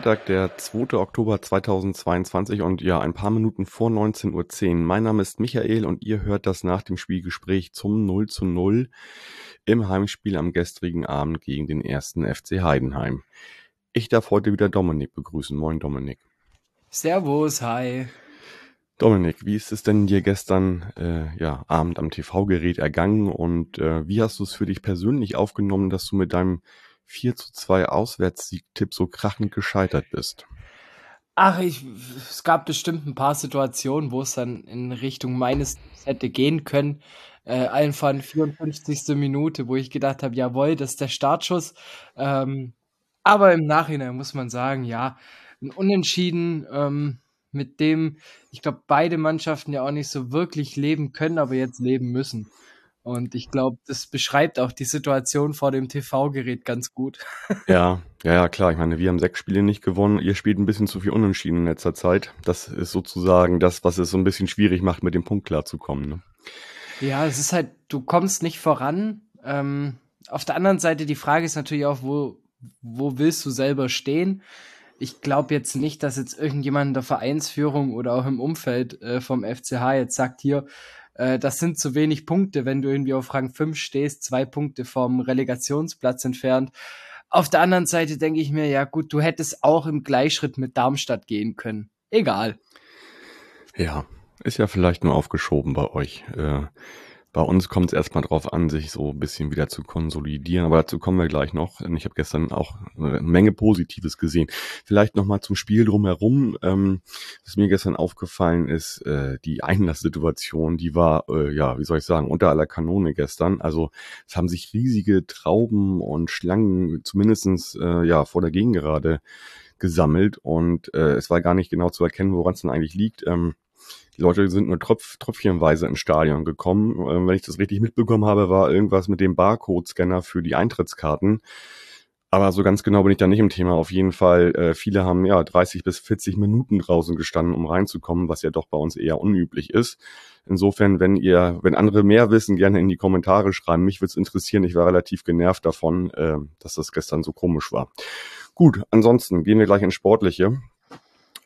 Sonntag, der 2. Oktober 2022 und ja, ein paar Minuten vor 19.10 Uhr. Mein Name ist Michael und ihr hört das nach dem Spielgespräch zum 0 zu 0 im Heimspiel am gestrigen Abend gegen den ersten FC Heidenheim. Ich darf heute wieder Dominik begrüßen. Moin Dominik. Servus, hi. Dominik, wie ist es denn dir gestern äh, ja, Abend am TV-Gerät ergangen und äh, wie hast du es für dich persönlich aufgenommen, dass du mit deinem 4 zu 2 Auswärtssieg-Tipp so krachend gescheitert bist? Ach, ich, es gab bestimmt ein paar Situationen, wo es dann in Richtung meines hätte gehen können. Äh, einfach 54. Minute, wo ich gedacht habe, jawohl, das ist der Startschuss. Ähm, aber im Nachhinein muss man sagen, ja, ein Unentschieden, ähm, mit dem, ich glaube, beide Mannschaften ja auch nicht so wirklich leben können, aber jetzt leben müssen. Und ich glaube, das beschreibt auch die Situation vor dem TV-Gerät ganz gut. Ja, ja, ja, klar. Ich meine, wir haben sechs Spiele nicht gewonnen. Ihr spielt ein bisschen zu viel Unentschieden in letzter Zeit. Das ist sozusagen das, was es so ein bisschen schwierig macht, mit dem Punkt klarzukommen. Ne? Ja, es ist halt, du kommst nicht voran. Ähm, auf der anderen Seite, die Frage ist natürlich auch, wo, wo willst du selber stehen? Ich glaube jetzt nicht, dass jetzt irgendjemand in der Vereinsführung oder auch im Umfeld äh, vom FCH jetzt sagt, hier, äh, das sind zu wenig Punkte, wenn du irgendwie auf Rang 5 stehst, zwei Punkte vom Relegationsplatz entfernt. Auf der anderen Seite denke ich mir, ja gut, du hättest auch im Gleichschritt mit Darmstadt gehen können. Egal. Ja, ist ja vielleicht nur aufgeschoben bei euch. Äh, bei uns kommt es erstmal drauf an, sich so ein bisschen wieder zu konsolidieren, aber dazu kommen wir gleich noch. Ich habe gestern auch eine Menge Positives gesehen. Vielleicht nochmal zum Spiel drumherum. Ähm, was mir gestern aufgefallen ist, äh, die Einlasssituation, die war, äh, ja, wie soll ich sagen, unter aller Kanone gestern. Also es haben sich riesige Trauben und Schlangen zumindestens äh, ja, vor der Gegengerade gesammelt und äh, es war gar nicht genau zu erkennen, woran es denn eigentlich liegt. Ähm, die Leute sind nur Tropf, tröpfchenweise ins Stadion gekommen. Ähm, wenn ich das richtig mitbekommen habe, war irgendwas mit dem Barcode-Scanner für die Eintrittskarten. Aber so ganz genau bin ich da nicht im Thema. Auf jeden Fall, äh, viele haben ja 30 bis 40 Minuten draußen gestanden, um reinzukommen, was ja doch bei uns eher unüblich ist. Insofern, wenn ihr, wenn andere mehr wissen, gerne in die Kommentare schreiben. Mich würde es interessieren. Ich war relativ genervt davon, äh, dass das gestern so komisch war. Gut, ansonsten gehen wir gleich ins Sportliche.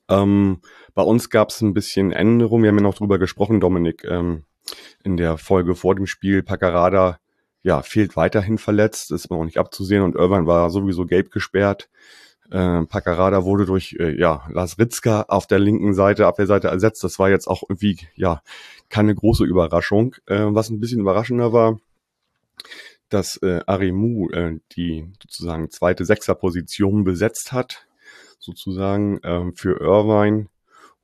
Ähm, bei uns gab es ein bisschen Änderungen. Wir haben ja noch drüber gesprochen, Dominik, ähm, in der Folge vor dem Spiel. Paccarada ja, fehlt weiterhin verletzt, ist auch nicht abzusehen und Irvine war sowieso gelb gesperrt. Äh, Paccarada wurde durch äh, ja, Lars Ritzka auf der linken Seite, Abwehrseite ersetzt. Das war jetzt auch irgendwie ja keine große Überraschung. Äh, was ein bisschen überraschender war, dass äh, Arimu äh, die sozusagen zweite Sechserposition besetzt hat sozusagen ähm, für Irvine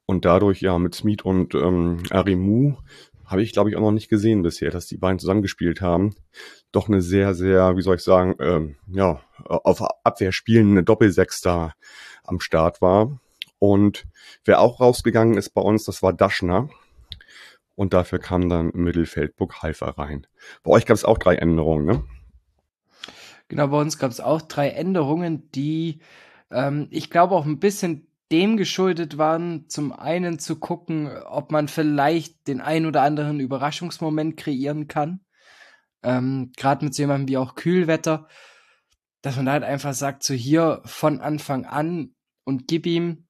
und dadurch ja mit Smith und ähm, Arimu habe ich glaube ich auch noch nicht gesehen bisher, dass die beiden zusammengespielt haben. Doch eine sehr, sehr, wie soll ich sagen, ähm, ja, auf Abwehr spielende Doppelsechs da am Start war. Und wer auch rausgegangen ist bei uns, das war Daschner. Und dafür kam dann im Mittelfeld Buchhalfer rein. Bei euch gab es auch drei Änderungen, ne? Genau, bei uns gab es auch drei Änderungen, die ähm, ich glaube auch ein bisschen dem geschuldet waren, zum einen zu gucken, ob man vielleicht den ein oder anderen Überraschungsmoment kreieren kann. Ähm, Gerade mit so jemandem wie auch Kühlwetter, dass man da halt einfach sagt, so hier von Anfang an und gib ihm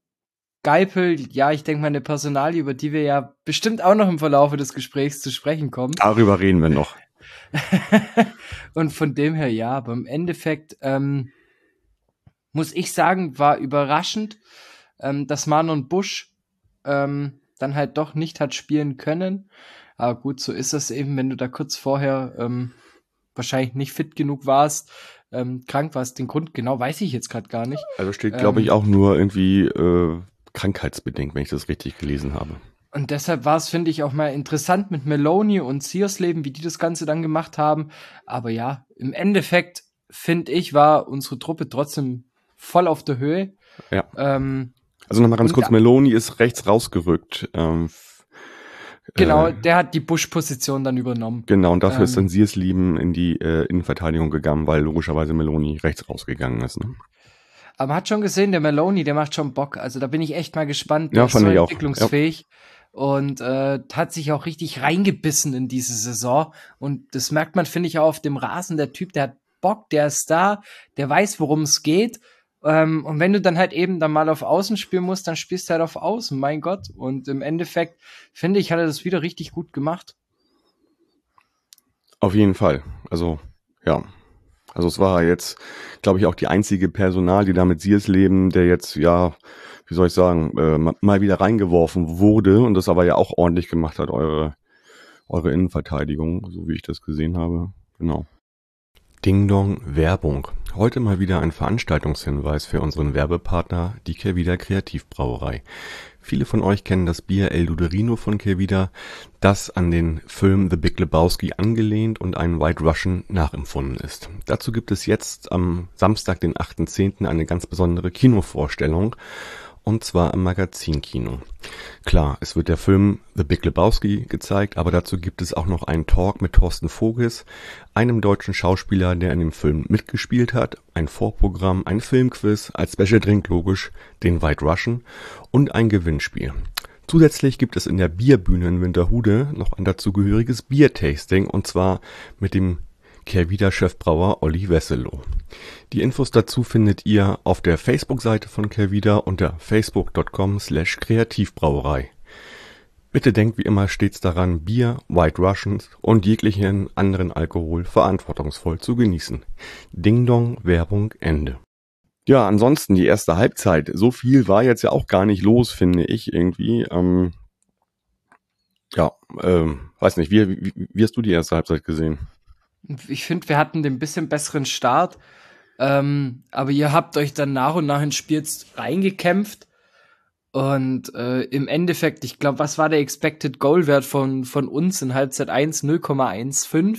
Geipel, ja, ich denke mal eine Personalie, über die wir ja bestimmt auch noch im Verlauf des Gesprächs zu sprechen kommen. Darüber reden wir noch. und von dem her ja, aber im Endeffekt ähm, muss ich sagen, war überraschend, ähm, dass Manon Busch ähm, dann halt doch nicht hat spielen können. Aber gut, so ist es eben, wenn du da kurz vorher ähm, wahrscheinlich nicht fit genug warst, ähm, krank warst. Den Grund genau weiß ich jetzt gerade gar nicht. Also steht, glaube ich, ähm, auch nur irgendwie äh, krankheitsbedingt, wenn ich das richtig gelesen habe. Und deshalb war es, finde ich, auch mal interessant mit Meloni und Searsleben, wie die das Ganze dann gemacht haben. Aber ja, im Endeffekt, finde ich, war unsere Truppe trotzdem voll auf der Höhe. Ja. Ähm, also nochmal ganz kurz, ja. Meloni ist rechts rausgerückt. Ähm, genau, äh, der hat die Bush-Position dann übernommen. Genau, und dafür ähm, ist dann Sierslieben in die äh, Innenverteidigung gegangen, weil logischerweise Meloni rechts rausgegangen ist. Ne? Aber man hat schon gesehen, der Maloney, der macht schon Bock. Also da bin ich echt mal gespannt. Der ja, ist so entwicklungsfähig. Ja. Und äh, hat sich auch richtig reingebissen in diese Saison. Und das merkt man, finde ich, auch auf dem Rasen. Der Typ, der hat Bock, der ist da, der weiß, worum es geht. Ähm, und wenn du dann halt eben dann mal auf Außen spielen musst, dann spielst du halt auf Außen, mein Gott. Und im Endeffekt, finde ich, hat er das wieder richtig gut gemacht. Auf jeden Fall. Also, ja, also es war jetzt, glaube ich, auch die einzige Personal, die da mit Sears leben, der jetzt, ja, wie soll ich sagen, äh, mal wieder reingeworfen wurde und das aber ja auch ordentlich gemacht hat, eure, eure Innenverteidigung, so wie ich das gesehen habe. Genau. Ding Dong Werbung. Heute mal wieder ein Veranstaltungshinweis für unseren Werbepartner, die Kervida Kreativbrauerei. Viele von euch kennen das Bier El Luderino von Kervida, das an den Film The Big Lebowski angelehnt und einen White Russian nachempfunden ist. Dazu gibt es jetzt am Samstag, den 8.10. eine ganz besondere Kinovorstellung und zwar im Magazinkino. Klar, es wird der Film The Big Lebowski gezeigt, aber dazu gibt es auch noch einen Talk mit Thorsten Vogels, einem deutschen Schauspieler, der in dem Film mitgespielt hat, ein Vorprogramm, ein Filmquiz, als Special Drink logisch, den White Russian und ein Gewinnspiel. Zusätzlich gibt es in der Bierbühne in Winterhude noch ein dazugehöriges Biertasting und zwar mit dem Kehrwieder-Chefbrauer Olli Wesselow. Die Infos dazu findet ihr auf der Facebook-Seite von Kehrwieder unter facebook.com slash kreativbrauerei. Bitte denkt wie immer stets daran, Bier, White Russians und jeglichen anderen Alkohol verantwortungsvoll zu genießen. Ding Dong, Werbung, Ende. Ja, ansonsten die erste Halbzeit. So viel war jetzt ja auch gar nicht los, finde ich irgendwie. Ähm, ja, ähm, weiß nicht, wie, wie, wie hast du die erste Halbzeit gesehen? Ich finde, wir hatten den bisschen besseren Start. Ähm, aber ihr habt euch dann nach und nach ins Spiel reingekämpft. Und äh, im Endeffekt, ich glaube, was war der Expected Goal Wert von, von uns in Halbzeit 1? 0,15.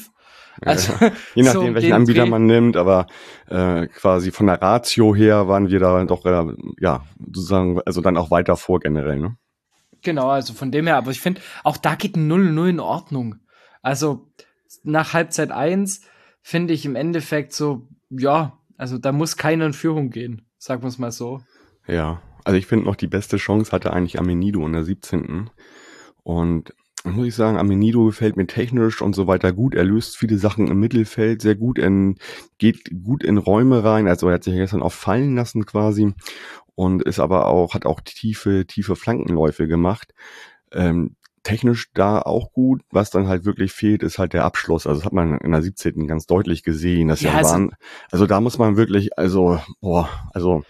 Also, ja, je nachdem, so welchen Anbieter Dreh. man nimmt, aber äh, quasi von der Ratio her waren wir da doch, äh, ja, sozusagen, also dann auch weiter vor generell, ne? Genau, also von dem her, aber ich finde, auch da geht ein 0-0 in Ordnung. Also, nach Halbzeit 1 finde ich im Endeffekt so, ja, also da muss keiner in Führung gehen, sagen wir es mal so. Ja, also ich finde noch die beste Chance hatte eigentlich Amenido in der 17. Und muss ich sagen, Amenido gefällt mir technisch und so weiter gut. Er löst viele Sachen im Mittelfeld sehr gut, in, geht gut in Räume rein. Also er hat sich gestern auch fallen lassen quasi und ist aber auch, hat auch tiefe, tiefe Flankenläufe gemacht. Ähm, technisch da auch gut. Was dann halt wirklich fehlt, ist halt der Abschluss. Also das hat man in der 17. ganz deutlich gesehen. Dass ja, also, waren, also da muss man wirklich, also, boah, also.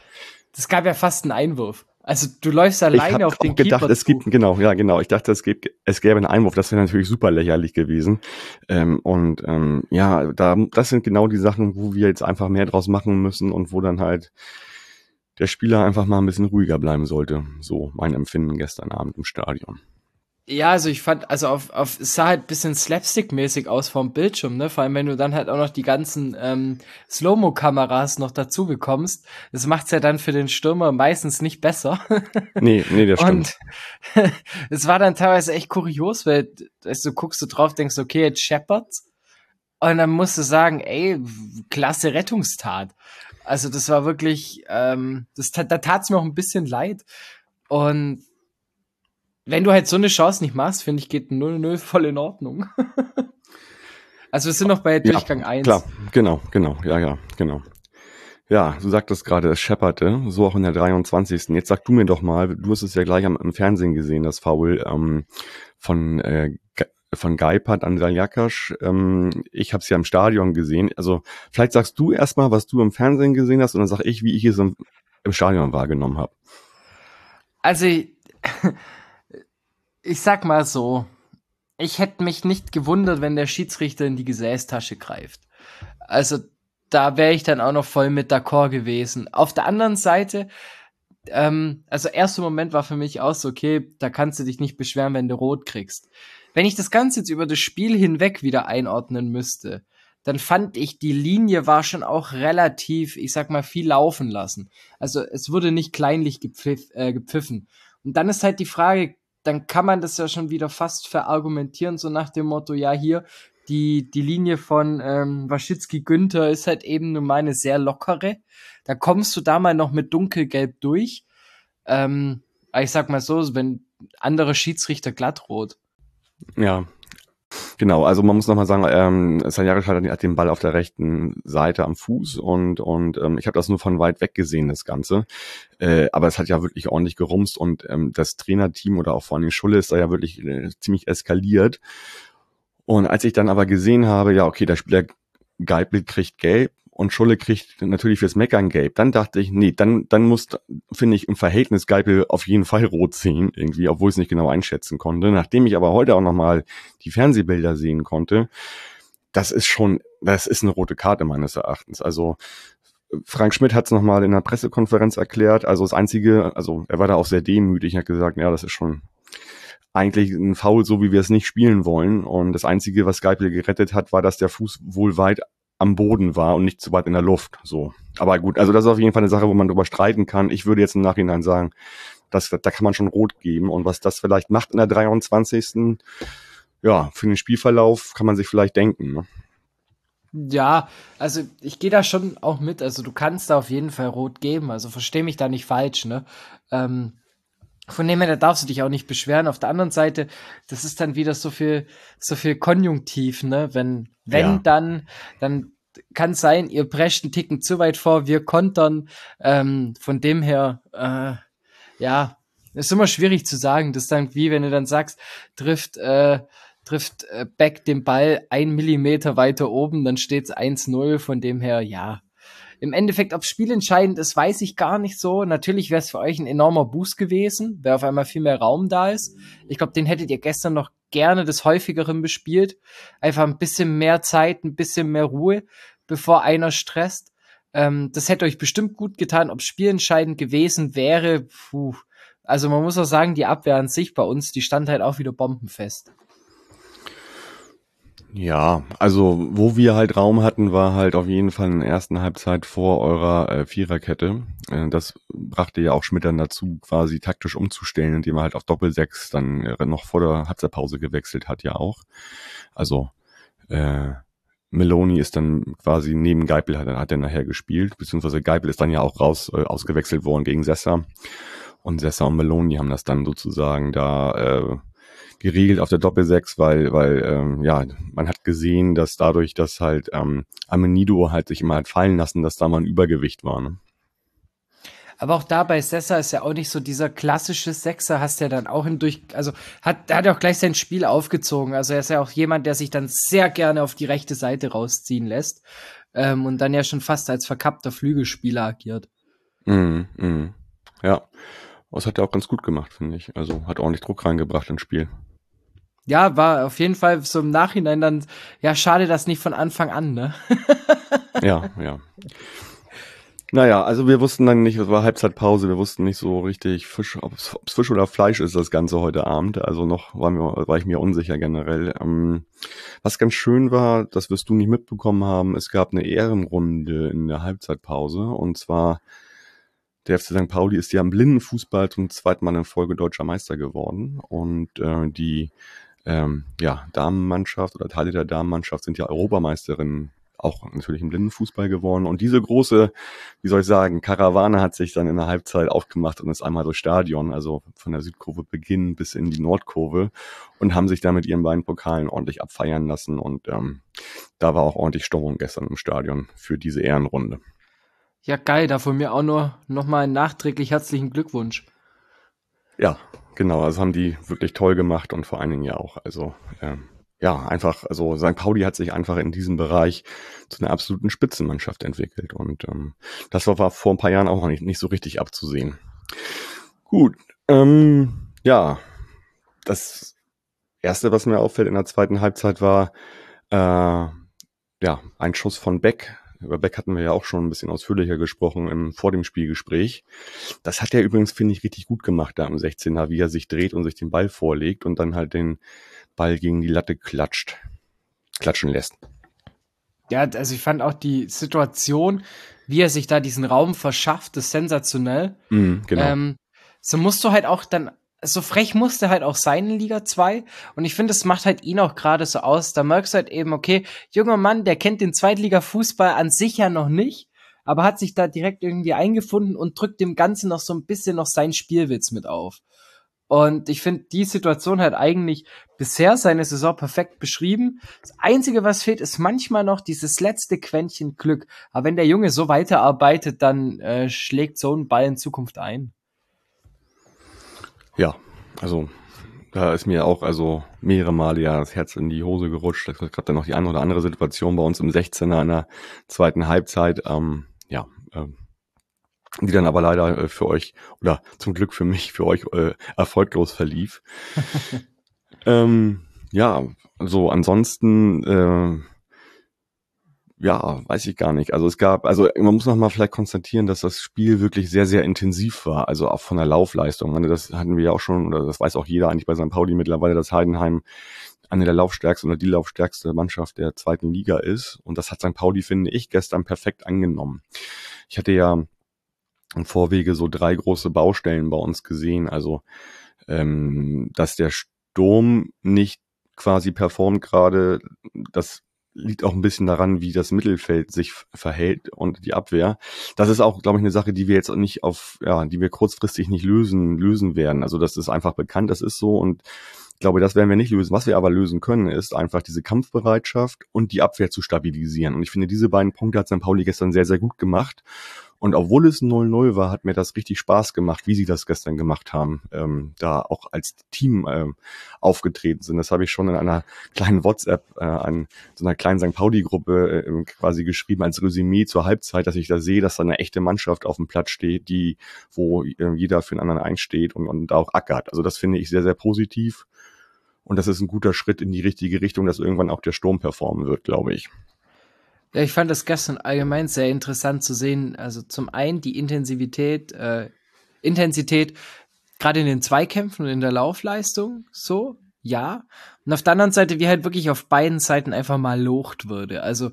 Das gab ja fast einen Einwurf. Also du läufst alleine auf den gedacht, Keeper es gibt genau, ja genau. Ich dachte, es gibt, es gäbe einen Einwurf. Das wäre natürlich super lächerlich gewesen. Ähm, und ähm, ja, da, das sind genau die Sachen, wo wir jetzt einfach mehr draus machen müssen und wo dann halt der Spieler einfach mal ein bisschen ruhiger bleiben sollte. So mein Empfinden gestern Abend im Stadion. Ja, also ich fand, also auf, auf, es sah halt bisschen Slapstick-mäßig aus vom Bildschirm, ne? Vor allem, wenn du dann halt auch noch die ganzen ähm, Slow-Mo-Kameras noch dazu bekommst. Das macht's ja dann für den Stürmer meistens nicht besser. nee, nee, das stimmt. Und es war dann teilweise echt kurios, weil weißt, du guckst du drauf, denkst, okay, jetzt Shepherds. Und dann musst du sagen, ey, klasse Rettungstat. Also das war wirklich, ähm, das, da tat's mir auch ein bisschen leid. Und wenn du halt so eine Chance nicht machst, finde ich, geht 0-0 voll in Ordnung. also wir sind noch bei Durchgang ja, 1. Klar, genau, genau, ja, ja, genau. Ja, du sagtest gerade, es schepperte, so auch in der 23. Jetzt sag du mir doch mal, du hast es ja gleich am, im Fernsehen gesehen, das Foul ähm, von, äh, von Geipert an Daljakasch. Ähm, ich habe es ja im Stadion gesehen. Also vielleicht sagst du erstmal, was du im Fernsehen gesehen hast und dann sag ich, wie ich es im, im Stadion wahrgenommen habe. Also ich sag mal so, ich hätte mich nicht gewundert, wenn der Schiedsrichter in die Gesäßtasche greift. Also da wäre ich dann auch noch voll mit d'accord gewesen. Auf der anderen Seite, ähm, also erster Moment war für mich auch so, okay, da kannst du dich nicht beschweren, wenn du rot kriegst. Wenn ich das Ganze jetzt über das Spiel hinweg wieder einordnen müsste, dann fand ich, die Linie war schon auch relativ, ich sag mal, viel laufen lassen. Also es wurde nicht kleinlich gepfiff, äh, gepfiffen. Und dann ist halt die Frage, dann kann man das ja schon wieder fast verargumentieren, so nach dem Motto, ja, hier, die, die Linie von ähm, Waschitzki Günther ist halt eben nur meine sehr lockere. Da kommst du da mal noch mit dunkelgelb durch. Ähm, ich sag mal so, wenn andere Schiedsrichter glattrot. Ja, Genau, also man muss nochmal sagen, ähm, Sanjaric hat den Ball auf der rechten Seite am Fuß und, und ähm, ich habe das nur von weit weg gesehen, das Ganze. Äh, aber es hat ja wirklich ordentlich gerumst und ähm, das Trainerteam oder auch vor allem Schulle ist da ja wirklich äh, ziemlich eskaliert. Und als ich dann aber gesehen habe, ja, okay, der Spieler Geipel kriegt gelb, und Schulle kriegt natürlich fürs Meckern gelb. Dann dachte ich, nee, dann, dann muss, finde ich, im Verhältnis Geipel auf jeden Fall rot sehen, irgendwie, obwohl ich es nicht genau einschätzen konnte. Nachdem ich aber heute auch nochmal die Fernsehbilder sehen konnte, das ist schon, das ist eine rote Karte meines Erachtens. Also, Frank Schmidt hat es nochmal in der Pressekonferenz erklärt. Also das Einzige, also er war da auch sehr demütig, hat gesagt, ja, das ist schon eigentlich ein Foul, so wie wir es nicht spielen wollen. Und das Einzige, was Geipel gerettet hat, war, dass der Fuß wohl weit am Boden war und nicht zu weit in der Luft. So. Aber gut, also das ist auf jeden Fall eine Sache, wo man drüber streiten kann. Ich würde jetzt im Nachhinein sagen, dass, da kann man schon rot geben. Und was das vielleicht macht in der 23. Ja, für den Spielverlauf kann man sich vielleicht denken. Ne? Ja, also ich gehe da schon auch mit. Also du kannst da auf jeden Fall rot geben. Also versteh mich da nicht falsch, ne? Ähm, von dem her, da darfst du dich auch nicht beschweren. Auf der anderen Seite, das ist dann wieder so viel, so viel Konjunktiv, ne? Wenn, wenn ja. dann, dann kann sein, ihr prescht einen Ticken zu weit vor, wir kontern. Ähm, von dem her, äh, ja, ist immer schwierig zu sagen. Das ist dann wie, wenn du dann sagst, trifft, äh, trifft äh, Beck den Ball ein Millimeter weiter oben, dann steht's 1-0. Von dem her, ja, im Endeffekt, ob spielentscheidend ist, weiß ich gar nicht so. Natürlich wäre es für euch ein enormer Boost gewesen, wäre auf einmal viel mehr Raum da ist. Ich glaube, den hättet ihr gestern noch gerne des häufigeren bespielt. Einfach ein bisschen mehr Zeit, ein bisschen mehr Ruhe, bevor einer stresst. Ähm, das hätte euch bestimmt gut getan. Ob spielentscheidend gewesen wäre, puh. Also man muss auch sagen, die Abwehr an sich bei uns, die stand halt auch wieder bombenfest. Ja, also wo wir halt Raum hatten, war halt auf jeden Fall in der ersten Halbzeit vor eurer äh, Viererkette. Äh, das brachte ja auch Schmidt dann dazu, quasi taktisch umzustellen, indem er halt auf Doppelsechs dann äh, noch vor der Halbzeitpause gewechselt hat, ja auch. Also äh, Meloni ist dann quasi neben Geipel hat, hat er nachher gespielt, beziehungsweise Geipel ist dann ja auch raus äh, ausgewechselt worden gegen Sessa. Und Sessa und Meloni haben das dann sozusagen da äh, geregelt auf der Doppelsechs, weil, weil ähm, ja, man hat gesehen, dass dadurch, dass halt ähm, Amenido halt sich immer hat fallen lassen, dass da mal ein Übergewicht war. Ne? Aber auch da bei Sessa ist ja auch nicht so dieser klassische Sechser, hast ja dann auch hindurch, also hat, hat ja auch gleich sein Spiel aufgezogen. Also er ist ja auch jemand, der sich dann sehr gerne auf die rechte Seite rausziehen lässt ähm, und dann ja schon fast als verkappter Flügelspieler agiert. Mm, mm. Ja, das hat er auch ganz gut gemacht, finde ich. Also hat ordentlich Druck reingebracht ins Spiel ja, war auf jeden Fall so im Nachhinein dann, ja, schade, dass nicht von Anfang an, ne? ja, ja. Naja, also wir wussten dann nicht, es war Halbzeitpause, wir wussten nicht so richtig, Fisch, ob es Fisch oder Fleisch ist, das Ganze heute Abend. Also noch war, mir, war ich mir unsicher generell. Ähm, was ganz schön war, das wirst du nicht mitbekommen haben, es gab eine Ehrenrunde in der Halbzeitpause und zwar der FC St. Pauli ist ja im Blindenfußball zum zweiten Mal in Folge deutscher Meister geworden und äh, die ähm, ja, Damenmannschaft oder Teile der Damenmannschaft sind ja Europameisterin auch natürlich im Blindenfußball geworden. Und diese große, wie soll ich sagen, Karawane hat sich dann in der Halbzeit aufgemacht und ist einmal durchs Stadion, also von der Südkurve beginnen bis in die Nordkurve und haben sich da mit ihren beiden Pokalen ordentlich abfeiern lassen. Und ähm, da war auch ordentlich Stimmung gestern im Stadion für diese Ehrenrunde. Ja, geil, da von mir auch nur nochmal nachträglich herzlichen Glückwunsch. Ja, Genau, also haben die wirklich toll gemacht und vor allen Dingen ja auch, also ähm, ja, einfach, also St. Pauli hat sich einfach in diesem Bereich zu einer absoluten Spitzenmannschaft entwickelt und ähm, das war, war vor ein paar Jahren auch noch nicht, nicht so richtig abzusehen. Gut, ähm, ja, das erste, was mir auffällt in der zweiten Halbzeit war, äh, ja, ein Schuss von Beck über Beck hatten wir ja auch schon ein bisschen ausführlicher gesprochen im, vor dem Spielgespräch. Das hat er übrigens, finde ich, richtig gut gemacht da am 16er, wie er sich dreht und sich den Ball vorlegt und dann halt den Ball gegen die Latte klatscht, klatschen lässt. Ja, also ich fand auch die Situation, wie er sich da diesen Raum verschafft, ist sensationell. Mm, genau. Ähm, so musst du halt auch dann so frech musste halt auch sein in Liga 2. Und ich finde, es macht halt ihn auch gerade so aus. Da merkst du halt eben, okay, junger Mann, der kennt den Zweitliga-Fußball an sich ja noch nicht, aber hat sich da direkt irgendwie eingefunden und drückt dem Ganzen noch so ein bisschen noch seinen Spielwitz mit auf. Und ich finde die Situation halt eigentlich bisher seine Saison perfekt beschrieben. Das Einzige, was fehlt, ist manchmal noch dieses letzte Quäntchen Glück. Aber wenn der Junge so weiterarbeitet, dann äh, schlägt so ein Ball in Zukunft ein. Ja, also da ist mir auch also mehrere Male ja das Herz in die Hose gerutscht. Da gab dann noch die eine oder andere Situation bei uns im 16er in der zweiten Halbzeit. Ähm, ja, ähm, die dann aber leider äh, für euch oder zum Glück für mich, für euch äh, erfolglos verlief. ähm, ja, so ansonsten, äh, ja, weiß ich gar nicht. Also es gab, also man muss noch mal vielleicht konstatieren, dass das Spiel wirklich sehr, sehr intensiv war, also auch von der Laufleistung. Das hatten wir ja auch schon, oder das weiß auch jeder eigentlich bei St. Pauli mittlerweile, dass Heidenheim eine der laufstärksten oder die laufstärkste Mannschaft der zweiten Liga ist. Und das hat St. Pauli, finde ich, gestern perfekt angenommen. Ich hatte ja im Vorwege so drei große Baustellen bei uns gesehen. Also, ähm, dass der Sturm nicht quasi performt gerade, das liegt auch ein bisschen daran, wie das Mittelfeld sich verhält und die Abwehr. Das ist auch, glaube ich, eine Sache, die wir jetzt nicht auf, ja, die wir kurzfristig nicht lösen, lösen werden. Also das ist einfach bekannt, das ist so und ich glaube, das werden wir nicht lösen. Was wir aber lösen können, ist einfach diese Kampfbereitschaft und die Abwehr zu stabilisieren. Und ich finde, diese beiden Punkte hat St. Pauli gestern sehr, sehr gut gemacht. Und obwohl es 0-0 war, hat mir das richtig Spaß gemacht, wie sie das gestern gemacht haben, ähm, da auch als Team ähm, aufgetreten sind. Das habe ich schon in einer kleinen WhatsApp äh, an so einer kleinen St. Pauli-Gruppe äh, quasi geschrieben als Resümee zur Halbzeit, dass ich da sehe, dass da eine echte Mannschaft auf dem Platz steht, die, wo äh, jeder für den anderen einsteht und, und da auch ackert. Also das finde ich sehr, sehr positiv. Und das ist ein guter Schritt in die richtige Richtung, dass irgendwann auch der Sturm performen wird, glaube ich. Ja, ich fand das gestern allgemein sehr interessant zu sehen. Also zum einen die Intensivität, äh, Intensität, gerade in den Zweikämpfen und in der Laufleistung, so, ja. Und auf der anderen Seite, wie halt wirklich auf beiden Seiten einfach mal locht wurde. Also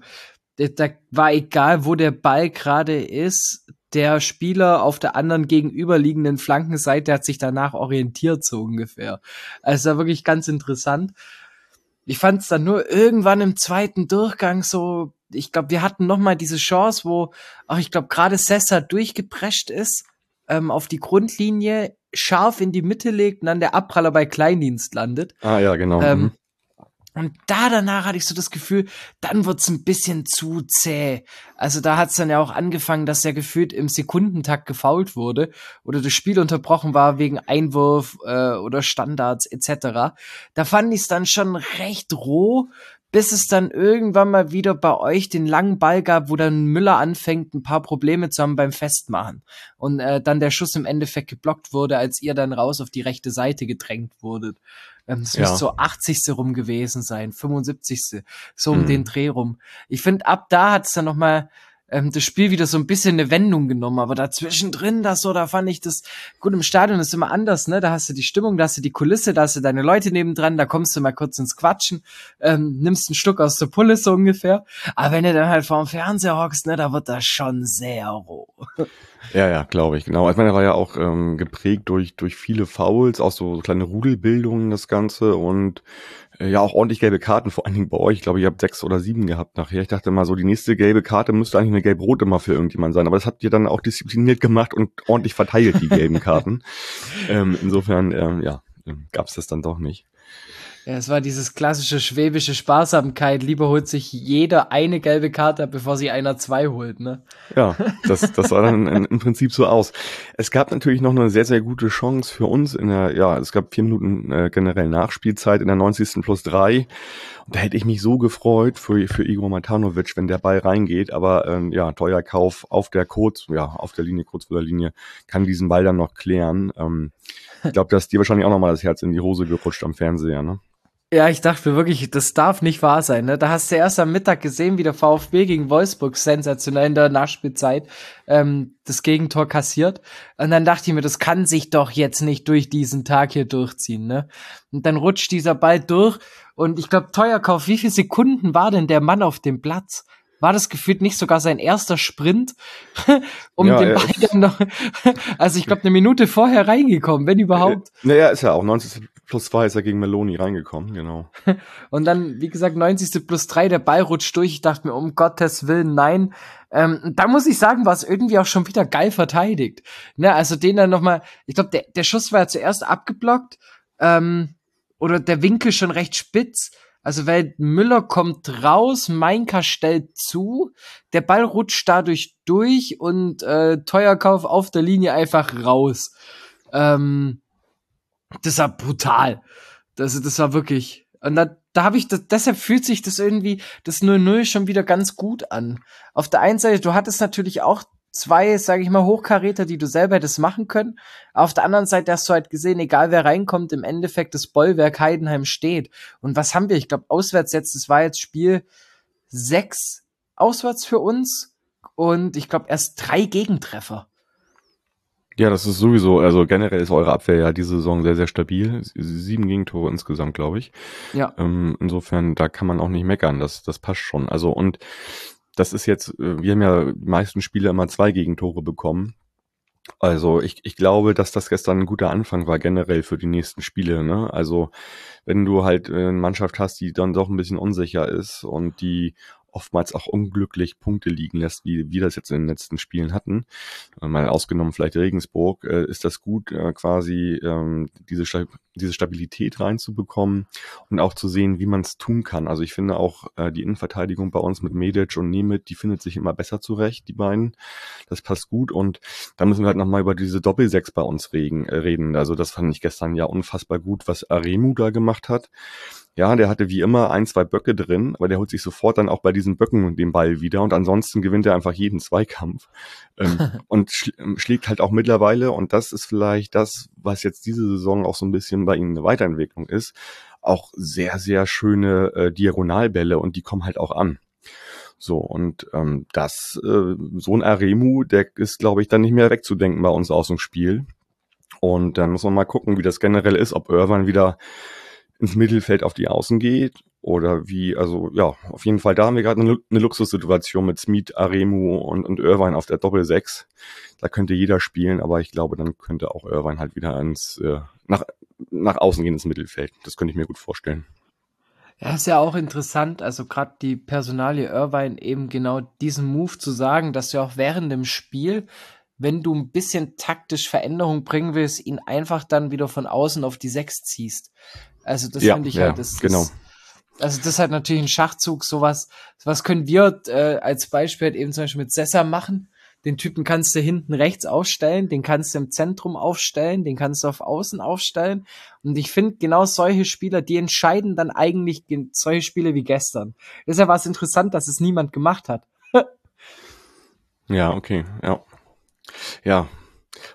da war egal, wo der Ball gerade ist, der Spieler auf der anderen gegenüberliegenden Flankenseite hat sich danach orientiert, so ungefähr. Also wirklich ganz interessant. Ich fand es dann nur irgendwann im zweiten Durchgang so ich glaube, wir hatten noch mal diese Chance, wo, ach, ich glaube, gerade Sessa durchgeprescht ist ähm, auf die Grundlinie, scharf in die Mitte legt und dann der Abpraller bei Kleindienst landet. Ah ja, genau. Ähm, mhm. Und da danach hatte ich so das Gefühl, dann wird's ein bisschen zu zäh. Also da hat's dann ja auch angefangen, dass der gefühlt im Sekundentakt gefault wurde oder das Spiel unterbrochen war wegen Einwurf äh, oder Standards etc. Da fand ich's dann schon recht roh, bis es dann irgendwann mal wieder bei euch den langen Ball gab, wo dann Müller anfängt, ein paar Probleme zu haben beim Festmachen. Und äh, dann der Schuss im Endeffekt geblockt wurde, als ihr dann raus auf die rechte Seite gedrängt wurdet. Ähm, das ja. müsste so 80. rum gewesen sein, 75. So um mhm. den Dreh rum. Ich finde, ab da hat es dann noch mal ähm, das Spiel wieder so ein bisschen eine Wendung genommen. Aber dazwischen drin, das so, da fand ich das, gut, im Stadion ist immer anders, ne? Da hast du die Stimmung, da hast du die Kulisse, da hast du deine Leute nebendran, da kommst du mal kurz ins Quatschen, ähm, nimmst einen Stück aus der Pulle so ungefähr. Aber wenn du dann halt vorm Fernseher hockst, ne, da wird das schon sehr roh. Ja, ja, glaube ich, genau. Ich meine, er war ja auch ähm, geprägt durch, durch viele Fouls, auch so, kleine Rudelbildungen, das Ganze und ja, auch ordentlich gelbe Karten, vor allen Dingen bei euch. Ich glaube, ihr habt sechs oder sieben gehabt nachher. Ich dachte mal so, die nächste gelbe Karte müsste eigentlich eine gelb-rote mal für irgendjemand sein. Aber das habt ihr dann auch diszipliniert gemacht und ordentlich verteilt, die gelben Karten. ähm, insofern, ähm, ja, gab es das dann doch nicht. Ja, es war dieses klassische schwäbische Sparsamkeit. Lieber holt sich jeder eine gelbe Karte, bevor sie einer zwei holt, ne? Ja, das, das sah dann im Prinzip so aus. Es gab natürlich noch eine sehr, sehr gute Chance für uns in der, ja, es gab vier Minuten äh, generell Nachspielzeit in der 90. plus drei. Und da hätte ich mich so gefreut für, für Igor Matanovic, wenn der Ball reingeht. Aber ähm, ja, teuer Kauf auf der kurz, ja, auf der Linie, kurz vor der Linie, kann diesen Ball dann noch klären. Ähm, ich glaube, dass dir wahrscheinlich auch noch mal das Herz in die Hose gerutscht am Fernseher, ne? Ja, ich dachte wirklich, das darf nicht wahr sein. Ne? Da hast du erst am Mittag gesehen, wie der VfB gegen Wolfsburg sensationell in der Nachspielzeit ähm, das Gegentor kassiert. Und dann dachte ich mir, das kann sich doch jetzt nicht durch diesen Tag hier durchziehen. Ne? Und dann rutscht dieser Ball durch. Und ich glaube, Teuerkauf, wie viele Sekunden war denn der Mann auf dem Platz? War das gefühlt nicht sogar sein erster Sprint, um ja, den Ball dann noch, also ich glaube eine Minute vorher reingekommen, wenn überhaupt. Naja, ist ja auch 90 plus 2 ist er gegen Meloni reingekommen, genau. Und dann, wie gesagt, 90. plus 3, der Ball rutscht durch. Ich dachte mir, um Gottes Willen, nein. Ähm, da muss ich sagen, war es irgendwie auch schon wieder geil verteidigt. Ne, also den dann nochmal, ich glaube, der, der Schuss war ja zuerst abgeblockt, ähm, oder der Winkel schon recht spitz also weil Müller kommt raus, Mainka stellt zu, der Ball rutscht dadurch durch und äh, Teuerkauf auf der Linie einfach raus. Ähm, das war brutal. Das, das war wirklich. Und da, da habe ich das, deshalb fühlt sich das irgendwie, das 0-0 schon wieder ganz gut an. Auf der einen Seite, du hattest natürlich auch zwei, sage ich mal, Hochkaräter, die du selber hättest machen können. Auf der anderen Seite hast du halt gesehen, egal wer reinkommt, im Endeffekt das Bollwerk Heidenheim steht. Und was haben wir? Ich glaube, auswärts jetzt, das war jetzt Spiel sechs auswärts für uns und ich glaube erst drei Gegentreffer. Ja, das ist sowieso, also generell ist eure Abwehr ja diese Saison sehr, sehr stabil. Sieben Gegentore insgesamt, glaube ich. Ja. Ähm, insofern, da kann man auch nicht meckern. Das, das passt schon. Also, und das ist jetzt, äh, wir haben ja die meisten Spiele immer zwei Gegentore bekommen. Also ich, ich glaube, dass das gestern ein guter Anfang war generell für die nächsten Spiele. Ne? Also wenn du halt äh, eine Mannschaft hast, die dann doch ein bisschen unsicher ist und die oftmals auch unglücklich Punkte liegen lässt, wie wir das jetzt in den letzten Spielen hatten, äh, mal ausgenommen vielleicht Regensburg, ist das gut, quasi ähm, diese, diese Stabilität reinzubekommen und auch zu sehen, wie man es tun kann. Also ich finde auch äh, die Innenverteidigung bei uns mit Medic und Nemeth, die findet sich immer besser zurecht, die beiden. Das passt gut und da müssen wir halt nochmal über diese Doppelsechs bei uns reden, äh, reden. Also das fand ich gestern ja unfassbar gut, was Aremu da gemacht hat. Ja, der hatte wie immer ein, zwei Böcke drin, aber der holt sich sofort dann auch bei diesen Böcken den Ball wieder und ansonsten gewinnt er einfach jeden Zweikampf ähm, und schl ähm, schlägt halt auch mittlerweile und das ist vielleicht das, was jetzt diese Saison auch so ein bisschen bei ihm eine Weiterentwicklung ist, auch sehr, sehr schöne äh, Diagonalbälle und die kommen halt auch an. So, und ähm, das, äh, so ein Aremu, der ist, glaube ich, dann nicht mehr wegzudenken bei uns aus dem Spiel. Und dann muss man mal gucken, wie das generell ist, ob Irvine wieder ins Mittelfeld auf die Außen geht oder wie, also ja, auf jeden Fall, da haben wir gerade eine, eine Luxussituation mit Smith, Aremu und, und Irvine auf der Doppel-6. Da könnte jeder spielen, aber ich glaube, dann könnte auch Irvine halt wieder ins, äh, nach, nach außen gehen ins Mittelfeld. Das könnte ich mir gut vorstellen. Ja, ist ja auch interessant, also gerade die Personalie Irvine eben genau diesen Move zu sagen, dass du auch während dem Spiel, wenn du ein bisschen taktisch Veränderung bringen willst, ihn einfach dann wieder von außen auf die Sechs ziehst. Also das ja, finde ich ja, halt, das genau. Ist, also das ist halt natürlich ein Schachzug, sowas, was können wir äh, als Beispiel halt eben zum Beispiel mit Sessa machen. Den Typen kannst du hinten rechts aufstellen, den kannst du im Zentrum aufstellen, den kannst du auf Außen aufstellen. Und ich finde genau solche Spieler, die entscheiden dann eigentlich solche Spiele wie gestern. Deshalb war es interessant, dass es niemand gemacht hat. ja, okay, ja. Ja,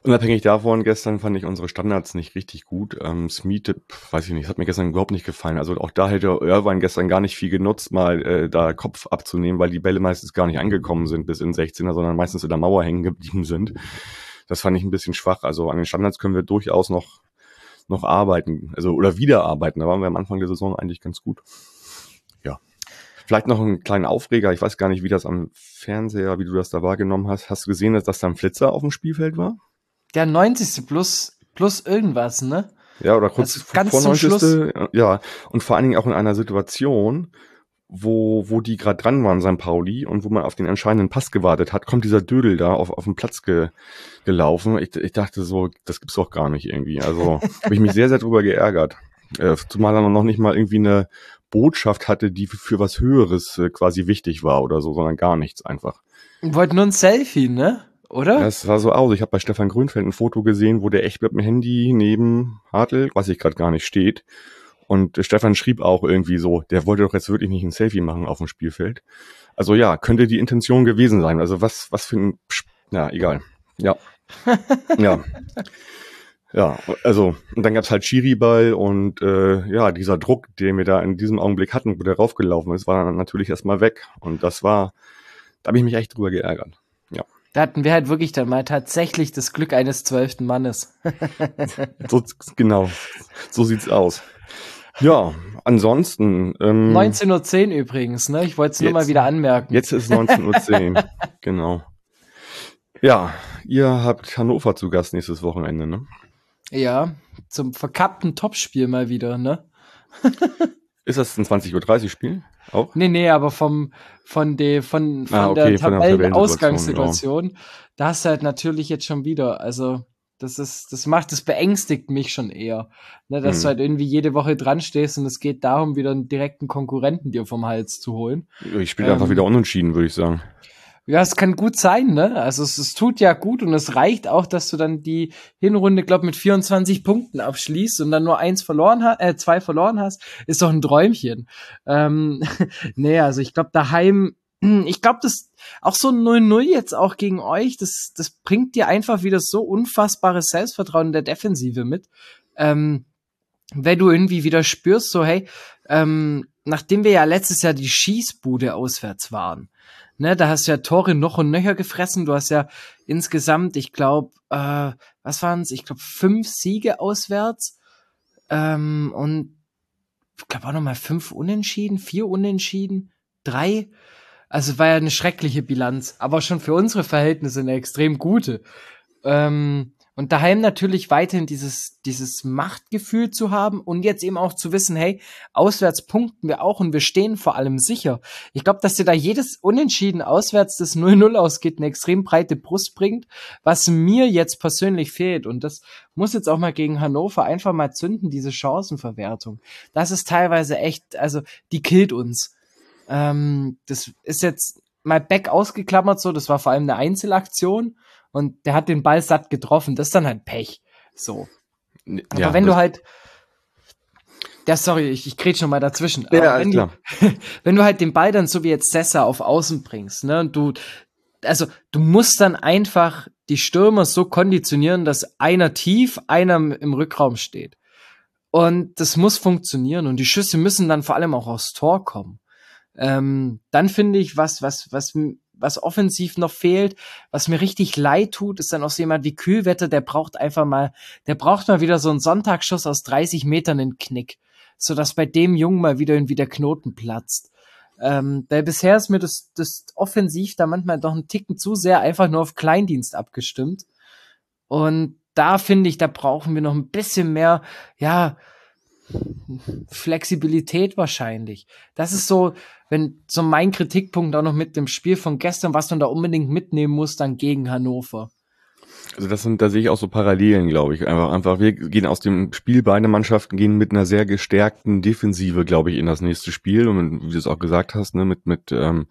Unabhängig davon, gestern fand ich unsere Standards nicht richtig gut. Ähm, Smith, weiß ich nicht, hat mir gestern überhaupt nicht gefallen. Also auch da hätte Irvine gestern gar nicht viel genutzt, mal äh, da Kopf abzunehmen, weil die Bälle meistens gar nicht angekommen sind bis in 16er, sondern meistens in der Mauer hängen geblieben sind. Das fand ich ein bisschen schwach. Also an den Standards können wir durchaus noch, noch arbeiten, also oder wieder arbeiten. Da waren wir am Anfang der Saison eigentlich ganz gut. Ja. Vielleicht noch einen kleinen Aufreger. Ich weiß gar nicht, wie das am Fernseher, wie du das da wahrgenommen hast. Hast du gesehen, dass das da ein Flitzer auf dem Spielfeld war? Der 90. plus, plus irgendwas, ne? Ja, oder kurz also ganz vor 90. Ja, und vor allen Dingen auch in einer Situation, wo, wo die gerade dran waren, St. Pauli, und wo man auf den entscheidenden Pass gewartet hat, kommt dieser Dödel da auf, auf den Platz ge, gelaufen. Ich, ich dachte so, das gibt's doch gar nicht irgendwie. Also habe ich mich sehr, sehr drüber geärgert. Äh, zumal er noch nicht mal irgendwie eine Botschaft hatte, die für, für was Höheres äh, quasi wichtig war oder so, sondern gar nichts einfach. Wollte nur ein Selfie, ne? Oder? Das sah so aus. Ich habe bei Stefan Grünfeld ein Foto gesehen, wo der echt mit dem Handy neben Hartl, was ich gerade gar nicht steht. Und Stefan schrieb auch irgendwie so, der wollte doch jetzt wirklich nicht ein Selfie machen auf dem Spielfeld. Also ja, könnte die Intention gewesen sein. Also was, was für ein, ja, egal. Ja. ja. Ja, also, und dann gab's halt Schiriball und äh, ja, dieser Druck, den wir da in diesem Augenblick hatten, wo der raufgelaufen ist, war dann natürlich erstmal weg. Und das war, da habe ich mich echt drüber geärgert. Da hatten wir halt wirklich dann mal tatsächlich das Glück eines zwölften Mannes. so, genau, so sieht's aus. Ja, ansonsten. Ähm, 19.10 Uhr übrigens, ne? Ich wollte es nur mal wieder anmerken. Jetzt ist 19.10 Uhr, genau. Ja, ihr habt Hannover zu Gast nächstes Wochenende, ne? Ja, zum verkappten Topspiel mal wieder, ne? ist das ein 20.30 Uhr Spiel? Auch? Nee, nee, aber vom, von, de, von, von ah, okay, der Tabellenausgangssituation, ja. da hast du halt natürlich jetzt schon wieder, also das ist, das macht, das beängstigt mich schon eher. Ne, dass hm. du halt irgendwie jede Woche dran stehst und es geht darum, wieder einen direkten Konkurrenten dir vom Hals zu holen. Ich spiele ähm, einfach wieder unentschieden, würde ich sagen. Ja, es kann gut sein, ne? Also es, es tut ja gut und es reicht auch, dass du dann die Hinrunde, glaub, mit 24 Punkten abschließt und dann nur eins verloren hast, äh, zwei verloren hast, ist doch ein Träumchen. Ähm, nee, also ich glaube, daheim, ich glaube, das auch so 0-0 jetzt auch gegen euch, das, das bringt dir einfach wieder so unfassbares Selbstvertrauen in der Defensive mit. Ähm, wenn du irgendwie wieder spürst, so, hey, ähm, nachdem wir ja letztes Jahr die Schießbude auswärts waren, Ne, da hast du ja Tore noch und nöcher gefressen. Du hast ja insgesamt, ich glaube, äh, was waren es? Ich glaube, fünf Siege auswärts. Ähm, und ich glaube auch nochmal fünf Unentschieden, vier Unentschieden, drei. Also war ja eine schreckliche Bilanz, aber schon für unsere Verhältnisse eine extrem gute. Ähm, und daheim natürlich weiterhin dieses, dieses Machtgefühl zu haben und jetzt eben auch zu wissen, hey, auswärts punkten wir auch und wir stehen vor allem sicher. Ich glaube, dass dir da jedes Unentschieden auswärts das 0-0 ausgeht, eine extrem breite Brust bringt, was mir jetzt persönlich fehlt. Und das muss jetzt auch mal gegen Hannover einfach mal zünden, diese Chancenverwertung. Das ist teilweise echt, also die killt uns. Ähm, das ist jetzt mal back ausgeklammert so, das war vor allem eine Einzelaktion und der hat den Ball satt getroffen. Das ist dann halt Pech. So. Aber ja, wenn du halt. Ja, sorry, ich, ich krieg schon mal dazwischen. Ja, wenn, klar. Du, wenn du halt den Ball dann so wie jetzt Sessa auf Außen bringst, ne, und du, also du musst dann einfach die Stürmer so konditionieren, dass einer tief, einer im Rückraum steht. Und das muss funktionieren und die Schüsse müssen dann vor allem auch aufs Tor kommen. Ähm, dann finde ich, was, was, was was offensiv noch fehlt. Was mir richtig leid tut, ist dann auch so jemand wie Kühlwetter, der braucht einfach mal, der braucht mal wieder so einen Sonntagsschuss aus 30 Metern in Knick, so dass bei dem Jungen mal wieder irgendwie der Knoten platzt. Ähm, weil bisher ist mir das, das offensiv da manchmal doch ein Ticken zu sehr einfach nur auf Kleindienst abgestimmt. Und da finde ich, da brauchen wir noch ein bisschen mehr, ja, Flexibilität wahrscheinlich. Das ist so, wenn so mein Kritikpunkt auch noch mit dem Spiel von gestern, was man da unbedingt mitnehmen muss, dann gegen Hannover. Also das sind, da sehe ich auch so Parallelen, glaube ich. Einfach, einfach, wir gehen aus dem Spiel, beide Mannschaften gehen mit einer sehr gestärkten Defensive, glaube ich, in das nächste Spiel. Und wie du es auch gesagt hast, ne, mit, mit, ähm,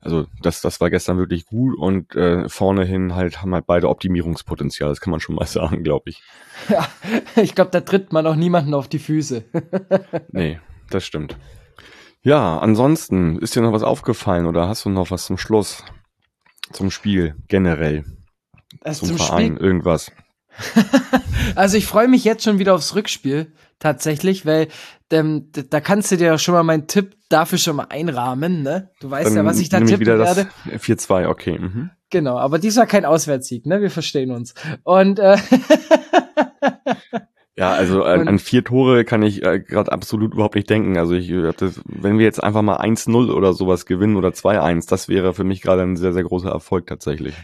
also das, das war gestern wirklich gut und äh, vorne hin halt haben halt beide Optimierungspotenzial, das kann man schon mal sagen, glaube ich. Ja, ich glaube, da tritt man auch niemanden auf die Füße. nee, das stimmt. Ja, ansonsten, ist dir noch was aufgefallen oder hast du noch was zum Schluss? Zum Spiel generell? Also zum, zum Verein, Spiel? irgendwas. also ich freue mich jetzt schon wieder aufs Rückspiel, tatsächlich, weil ähm, da kannst du dir schon mal meinen Tipp dafür schon mal einrahmen, ne? Du weißt Dann ja, was ich da tippen wieder werde. 4-2, okay. Mhm. Genau, aber diesmal kein Auswärtssieg, ne? Wir verstehen uns. Und äh Ja, also an, an vier Tore kann ich äh, gerade absolut überhaupt nicht denken. Also ich, das, wenn wir jetzt einfach mal 1-0 oder sowas gewinnen oder 2-1, das wäre für mich gerade ein sehr, sehr großer Erfolg tatsächlich.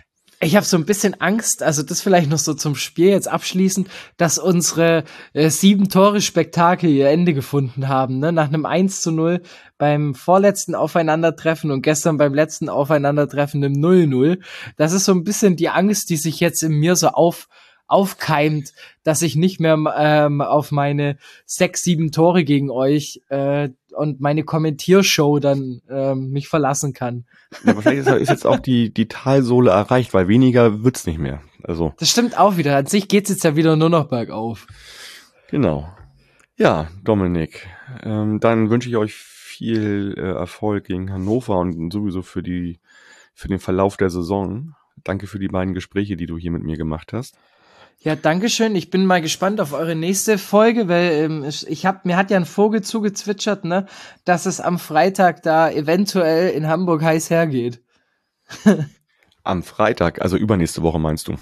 Ich habe so ein bisschen Angst, also das vielleicht noch so zum Spiel jetzt abschließend, dass unsere äh, sieben Tore Spektakel ihr Ende gefunden haben, ne? Nach einem 1 zu 0 beim vorletzten Aufeinandertreffen und gestern beim letzten Aufeinandertreffen im 0-0. Das ist so ein bisschen die Angst, die sich jetzt in mir so auf aufkeimt, dass ich nicht mehr ähm, auf meine sechs, sieben Tore gegen euch äh, und meine Kommentiershow dann ähm, mich verlassen kann. Ja, aber vielleicht ist, ist, jetzt auch die, die Talsohle erreicht, weil weniger wird's nicht mehr. Also. Das stimmt auch wieder. An sich geht's jetzt ja wieder nur noch bergauf. Genau. Ja, Dominik, ähm, dann wünsche ich euch viel äh, Erfolg gegen Hannover und sowieso für die für den Verlauf der Saison. Danke für die beiden Gespräche, die du hier mit mir gemacht hast. Ja, dankeschön. Ich bin mal gespannt auf eure nächste Folge, weil ähm, ich hab, mir hat ja ein Vogel zugezwitschert, ne, dass es am Freitag da eventuell in Hamburg heiß hergeht. am Freitag, also übernächste Woche meinst du?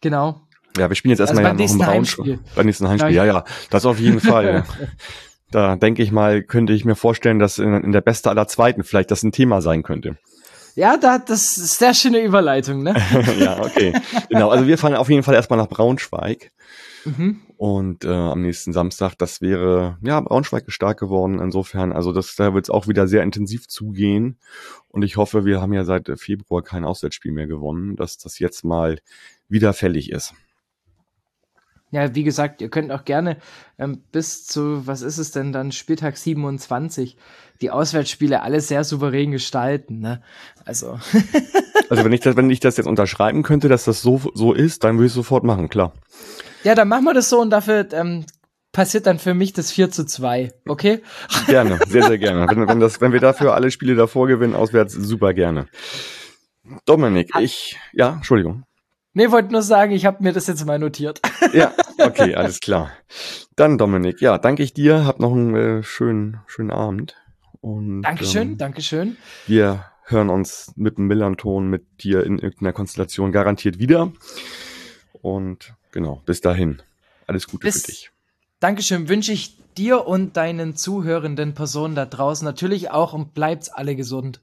Genau. Ja, wir spielen jetzt erstmal also ja noch im Braunschweig. Beim nächsten Heimspiel, ja, ja, das auf jeden Fall. Da denke ich mal, könnte ich mir vorstellen, dass in, in der Beste aller Zweiten vielleicht das ein Thema sein könnte. Ja, da, das ist sehr schöne Überleitung, ne? ja, okay. Genau, also wir fahren auf jeden Fall erstmal nach Braunschweig. Mhm. Und äh, am nächsten Samstag, das wäre, ja, Braunschweig ist stark geworden. Insofern, also das, da wird es auch wieder sehr intensiv zugehen. Und ich hoffe, wir haben ja seit Februar kein Auswärtsspiel mehr gewonnen, dass das jetzt mal wieder fällig ist. Ja, wie gesagt, ihr könnt auch gerne ähm, bis zu, was ist es denn dann, Spieltag 27, die Auswärtsspiele alle sehr souverän gestalten. Ne? Also. also wenn ich das, wenn ich das jetzt unterschreiben könnte, dass das so, so ist, dann würde ich sofort machen, klar. Ja, dann machen wir das so und dafür ähm, passiert dann für mich das 4 zu 2, okay? Gerne, sehr, sehr gerne. wenn, wenn, das, wenn wir dafür alle Spiele davor gewinnen, auswärts, super gerne. Dominik, ich, ja, Entschuldigung. Nee, wollte nur sagen, ich habe mir das jetzt mal notiert. Ja, okay, alles klar. Dann Dominik, ja, danke ich dir, hab noch einen äh, schönen, schönen Abend. Und, Dankeschön, ähm, Dankeschön. Wir hören uns mit dem Millanton mit dir in irgendeiner Konstellation garantiert wieder. Und genau, bis dahin. Alles Gute bis, für dich. Dankeschön, wünsche ich dir und deinen zuhörenden Personen da draußen natürlich auch und bleibt's alle gesund.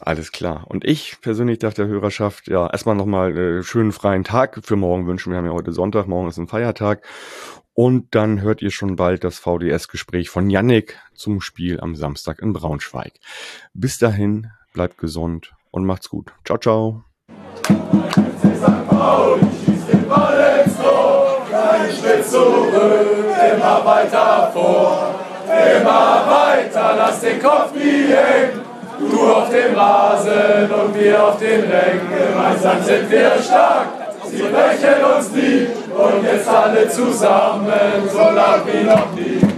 Alles klar. Und ich persönlich darf der Hörerschaft ja erstmal nochmal äh, schönen freien Tag für morgen wünschen. Wir haben ja heute Sonntag, morgen ist ein Feiertag. Und dann hört ihr schon bald das VDS-Gespräch von Yannick zum Spiel am Samstag in Braunschweig. Bis dahin, bleibt gesund und macht's gut. Ciao, ciao. immer weiter vor, immer weiter, lass den Kopf nie hängen. Du auf dem Rasen und wir auf den Rängen. Gemeinsam sind wir stark, sie brechen uns nie. Und jetzt alle zusammen, so lang wie noch nie.